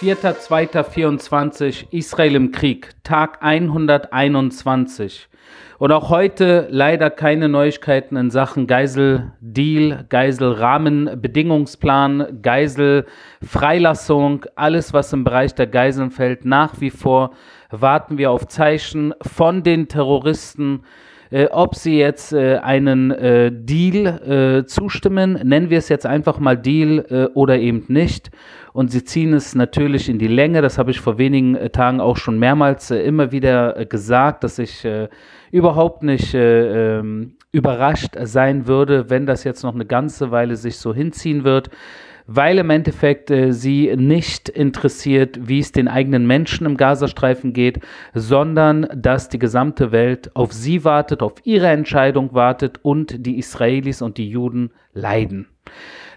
4.2.24 Israel im Krieg, Tag 121. Und auch heute leider keine Neuigkeiten in Sachen Geisel-Deal, Geisel-Rahmenbedingungsplan, Geisel-Freilassung, alles was im Bereich der Geiseln fällt. Nach wie vor warten wir auf Zeichen von den Terroristen, äh, ob sie jetzt äh, einen äh, Deal äh, zustimmen, nennen wir es jetzt einfach mal Deal äh, oder eben nicht. Und sie ziehen es natürlich in die Länge. Das habe ich vor wenigen äh, Tagen auch schon mehrmals immer wieder gesagt, dass ich überhaupt nicht ähm, überrascht sein würde, wenn das jetzt noch eine ganze Weile sich so hinziehen wird weil im Endeffekt äh, sie nicht interessiert, wie es den eigenen Menschen im Gazastreifen geht, sondern dass die gesamte Welt auf sie wartet, auf ihre Entscheidung wartet und die Israelis und die Juden leiden.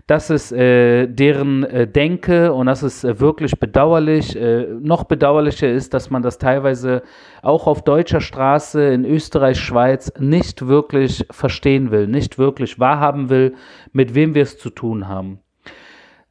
Das ist äh, deren äh, Denke und das ist äh, wirklich bedauerlich. Äh, noch bedauerlicher ist, dass man das teilweise auch auf deutscher Straße in Österreich, Schweiz nicht wirklich verstehen will, nicht wirklich wahrhaben will, mit wem wir es zu tun haben.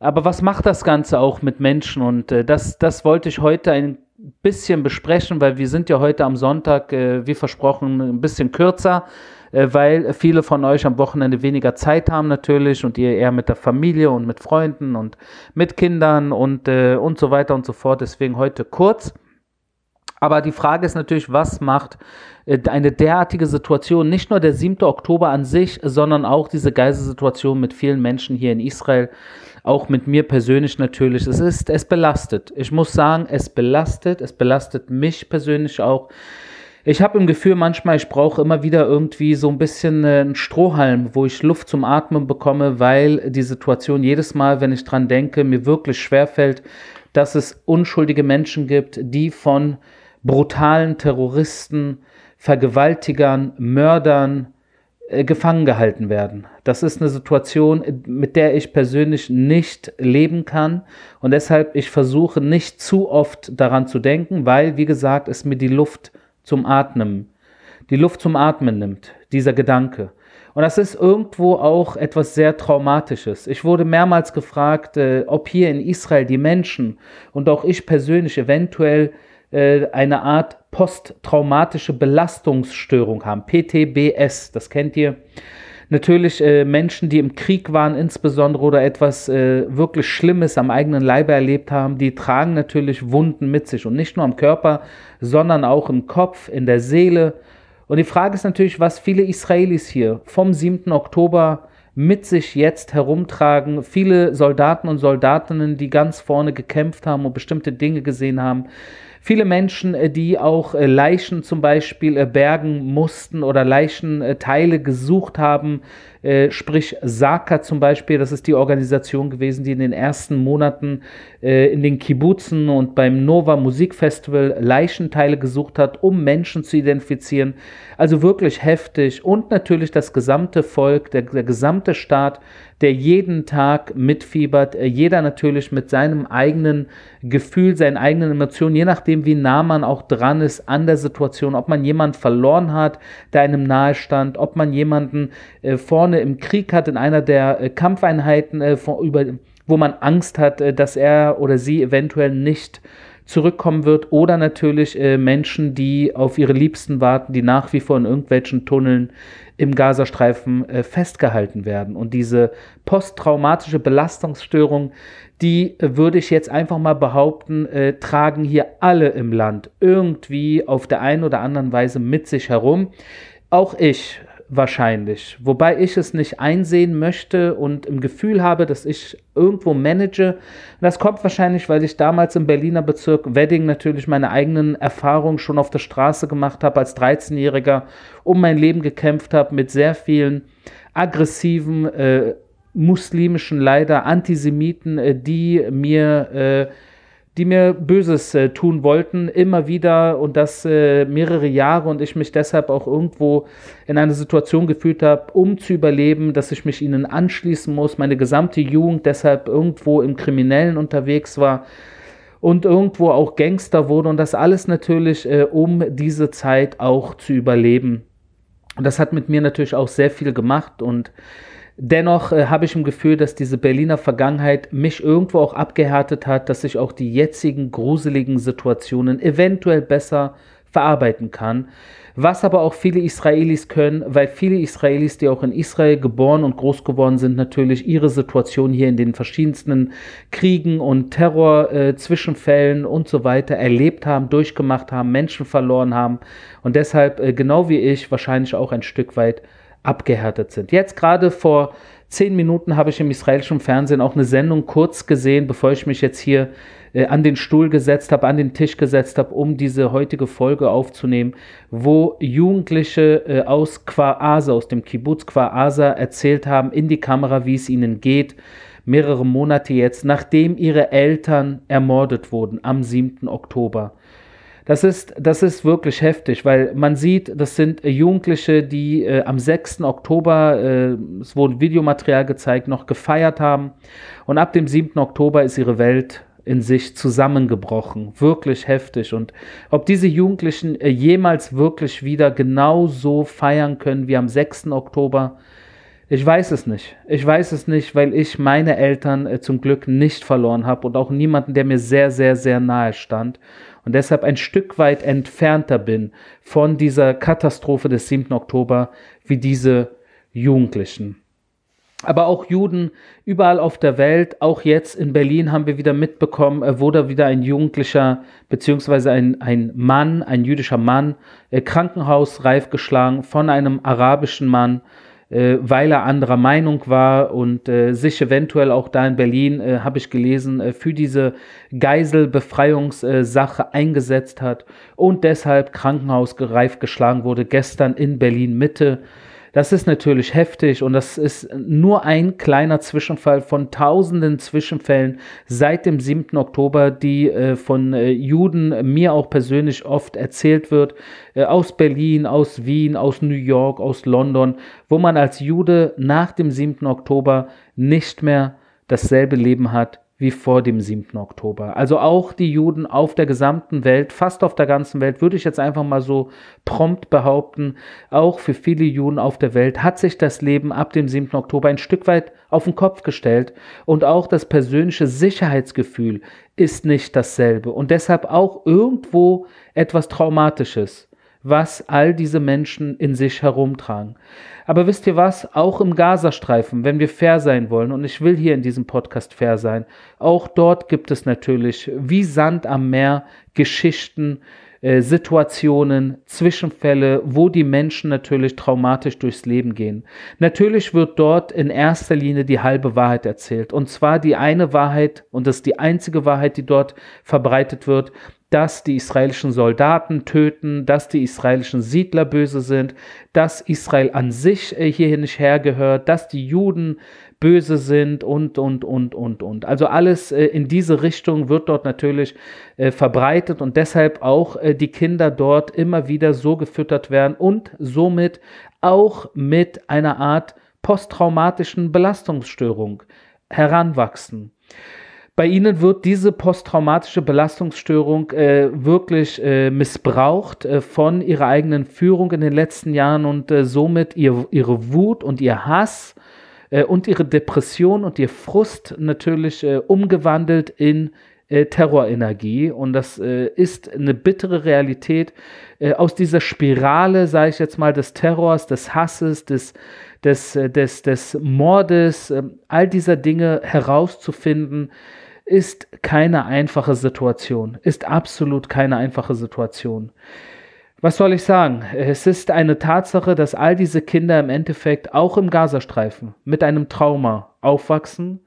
Aber was macht das Ganze auch mit Menschen? Und äh, das, das wollte ich heute ein bisschen besprechen, weil wir sind ja heute am Sonntag, äh, wie versprochen, ein bisschen kürzer, äh, weil viele von euch am Wochenende weniger Zeit haben natürlich und ihr eher mit der Familie und mit Freunden und mit Kindern und, äh, und so weiter und so fort. Deswegen heute kurz. Aber die Frage ist natürlich, was macht äh, eine derartige Situation, nicht nur der 7. Oktober an sich, sondern auch diese Geiselsituation mit vielen Menschen hier in Israel auch mit mir persönlich natürlich. Es ist, es belastet. Ich muss sagen, es belastet. Es belastet mich persönlich auch. Ich habe im Gefühl manchmal, ich brauche immer wieder irgendwie so ein bisschen äh, einen Strohhalm, wo ich Luft zum Atmen bekomme, weil die Situation jedes Mal, wenn ich dran denke, mir wirklich schwerfällt, dass es unschuldige Menschen gibt, die von brutalen Terroristen, Vergewaltigern, Mördern, gefangen gehalten werden. Das ist eine Situation, mit der ich persönlich nicht leben kann und deshalb ich versuche nicht zu oft daran zu denken, weil, wie gesagt, es mir die Luft zum Atmen, die Luft zum Atmen nimmt, dieser Gedanke. Und das ist irgendwo auch etwas sehr Traumatisches. Ich wurde mehrmals gefragt, äh, ob hier in Israel die Menschen und auch ich persönlich eventuell äh, eine Art posttraumatische Belastungsstörung haben, PTBS, das kennt ihr. Natürlich äh, Menschen, die im Krieg waren insbesondere oder etwas äh, wirklich Schlimmes am eigenen Leibe erlebt haben, die tragen natürlich Wunden mit sich und nicht nur am Körper, sondern auch im Kopf, in der Seele. Und die Frage ist natürlich, was viele Israelis hier vom 7. Oktober mit sich jetzt herumtragen. Viele Soldaten und Soldatinnen, die ganz vorne gekämpft haben und bestimmte Dinge gesehen haben. Viele Menschen, äh, die auch äh, Leichen zum Beispiel äh, bergen mussten oder Leichenteile gesucht haben, sprich Saka zum Beispiel, das ist die Organisation gewesen, die in den ersten Monaten in den Kibbutzen und beim Nova Musikfestival Leichenteile gesucht hat, um Menschen zu identifizieren. Also wirklich heftig und natürlich das gesamte Volk, der, der gesamte Staat, der jeden Tag mitfiebert, jeder natürlich mit seinem eigenen Gefühl, seinen eigenen Emotionen, je nachdem, wie nah man auch dran ist an der Situation, ob man jemanden verloren hat, der einem nahe stand, ob man jemanden äh, vorne im Krieg hat, in einer der äh, Kampfeinheiten, äh, vor, über, wo man Angst hat, äh, dass er oder sie eventuell nicht zurückkommen wird oder natürlich äh, Menschen, die auf ihre Liebsten warten, die nach wie vor in irgendwelchen Tunneln im Gazastreifen äh, festgehalten werden. Und diese posttraumatische Belastungsstörung, die äh, würde ich jetzt einfach mal behaupten, äh, tragen hier alle im Land irgendwie auf der einen oder anderen Weise mit sich herum. Auch ich wahrscheinlich. Wobei ich es nicht einsehen möchte und im Gefühl habe, dass ich irgendwo manage. das kommt wahrscheinlich, weil ich damals im Berliner Bezirk Wedding natürlich meine eigenen Erfahrungen schon auf der Straße gemacht habe als 13-Jähriger, um mein Leben gekämpft habe mit sehr vielen aggressiven äh, muslimischen, leider Antisemiten, äh, die mir äh, die mir Böses äh, tun wollten, immer wieder und das äh, mehrere Jahre und ich mich deshalb auch irgendwo in eine Situation gefühlt habe, um zu überleben, dass ich mich ihnen anschließen muss, meine gesamte Jugend deshalb irgendwo im Kriminellen unterwegs war und irgendwo auch Gangster wurde und das alles natürlich, äh, um diese Zeit auch zu überleben. Und das hat mit mir natürlich auch sehr viel gemacht und Dennoch äh, habe ich im Gefühl, dass diese Berliner Vergangenheit mich irgendwo auch abgehärtet hat, dass ich auch die jetzigen gruseligen Situationen eventuell besser verarbeiten kann. Was aber auch viele Israelis können, weil viele Israelis, die auch in Israel geboren und groß geworden sind, natürlich ihre Situation hier in den verschiedensten Kriegen und Terror-Zwischenfällen äh, und so weiter erlebt haben, durchgemacht haben, Menschen verloren haben und deshalb, äh, genau wie ich, wahrscheinlich auch ein Stück weit abgehärtet sind. Jetzt gerade vor zehn Minuten habe ich im israelischen Fernsehen auch eine Sendung kurz gesehen, bevor ich mich jetzt hier äh, an den Stuhl gesetzt habe, an den Tisch gesetzt habe, um diese heutige Folge aufzunehmen, wo Jugendliche äh, aus Kwaasa, aus dem Kibbutz Kwaasa erzählt haben in die Kamera, wie es ihnen geht, mehrere Monate jetzt, nachdem ihre Eltern ermordet wurden am 7. Oktober. Das ist, das ist wirklich heftig, weil man sieht, das sind Jugendliche, die äh, am 6. Oktober, äh, es wurde Videomaterial gezeigt, noch gefeiert haben. Und ab dem 7. Oktober ist ihre Welt in sich zusammengebrochen. Wirklich heftig. Und ob diese Jugendlichen äh, jemals wirklich wieder genau so feiern können wie am 6. Oktober, ich weiß es nicht. Ich weiß es nicht, weil ich meine Eltern äh, zum Glück nicht verloren habe und auch niemanden, der mir sehr, sehr, sehr nahe stand und deshalb ein Stück weit entfernter bin von dieser Katastrophe des 7. Oktober wie diese Jugendlichen. Aber auch Juden überall auf der Welt, auch jetzt in Berlin haben wir wieder mitbekommen, äh, wurde wieder ein Jugendlicher beziehungsweise ein, ein Mann, ein jüdischer Mann, äh, krankenhausreif geschlagen von einem arabischen Mann weil er anderer Meinung war und äh, sich eventuell auch da in Berlin, äh, habe ich gelesen, äh, für diese Geiselbefreiungssache eingesetzt hat und deshalb krankenhausgereif geschlagen wurde, gestern in Berlin Mitte. Das ist natürlich heftig und das ist nur ein kleiner Zwischenfall von tausenden Zwischenfällen seit dem 7. Oktober, die äh, von äh, Juden mir auch persönlich oft erzählt wird, äh, aus Berlin, aus Wien, aus New York, aus London, wo man als Jude nach dem 7. Oktober nicht mehr dasselbe Leben hat wie vor dem 7. Oktober. Also auch die Juden auf der gesamten Welt, fast auf der ganzen Welt, würde ich jetzt einfach mal so prompt behaupten, auch für viele Juden auf der Welt hat sich das Leben ab dem 7. Oktober ein Stück weit auf den Kopf gestellt und auch das persönliche Sicherheitsgefühl ist nicht dasselbe und deshalb auch irgendwo etwas Traumatisches was all diese Menschen in sich herumtragen. Aber wisst ihr was? Auch im Gazastreifen, wenn wir fair sein wollen, und ich will hier in diesem Podcast fair sein, auch dort gibt es natürlich wie Sand am Meer Geschichten, äh, Situationen, Zwischenfälle, wo die Menschen natürlich traumatisch durchs Leben gehen. Natürlich wird dort in erster Linie die halbe Wahrheit erzählt. Und zwar die eine Wahrheit, und das ist die einzige Wahrheit, die dort verbreitet wird, dass die israelischen Soldaten töten, dass die israelischen Siedler böse sind, dass Israel an sich äh, hierhin nicht hergehört, dass die Juden böse sind und, und, und, und, und. Also alles äh, in diese Richtung wird dort natürlich äh, verbreitet und deshalb auch äh, die Kinder dort immer wieder so gefüttert werden und somit auch mit einer Art posttraumatischen Belastungsstörung heranwachsen. Bei ihnen wird diese posttraumatische Belastungsstörung äh, wirklich äh, missbraucht äh, von ihrer eigenen Führung in den letzten Jahren und äh, somit ihr, ihre Wut und ihr Hass äh, und ihre Depression und ihr Frust natürlich äh, umgewandelt in Terrorenergie. Und das ist eine bittere Realität aus dieser Spirale, sage ich jetzt mal, des Terrors, des Hasses, des, des, des, des Mordes, all dieser Dinge herauszufinden ist keine einfache Situation, ist absolut keine einfache Situation. Was soll ich sagen? Es ist eine Tatsache, dass all diese Kinder im Endeffekt auch im Gazastreifen mit einem Trauma aufwachsen.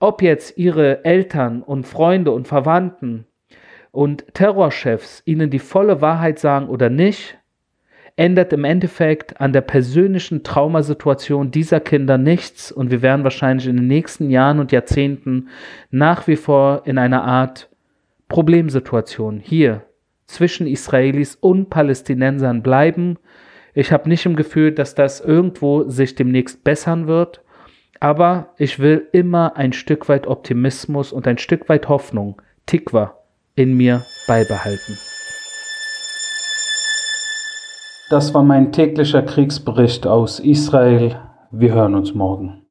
Ob jetzt ihre Eltern und Freunde und Verwandten und Terrorchefs ihnen die volle Wahrheit sagen oder nicht, ändert im Endeffekt an der persönlichen Traumasituation dieser Kinder nichts und wir werden wahrscheinlich in den nächsten Jahren und Jahrzehnten nach wie vor in einer Art Problemsituation hier zwischen Israelis und Palästinensern bleiben. Ich habe nicht im Gefühl, dass das irgendwo sich demnächst bessern wird, aber ich will immer ein Stück weit Optimismus und ein Stück weit Hoffnung, Tikwa, in mir beibehalten. Das war mein täglicher Kriegsbericht aus Israel, Wir hören uns morgen.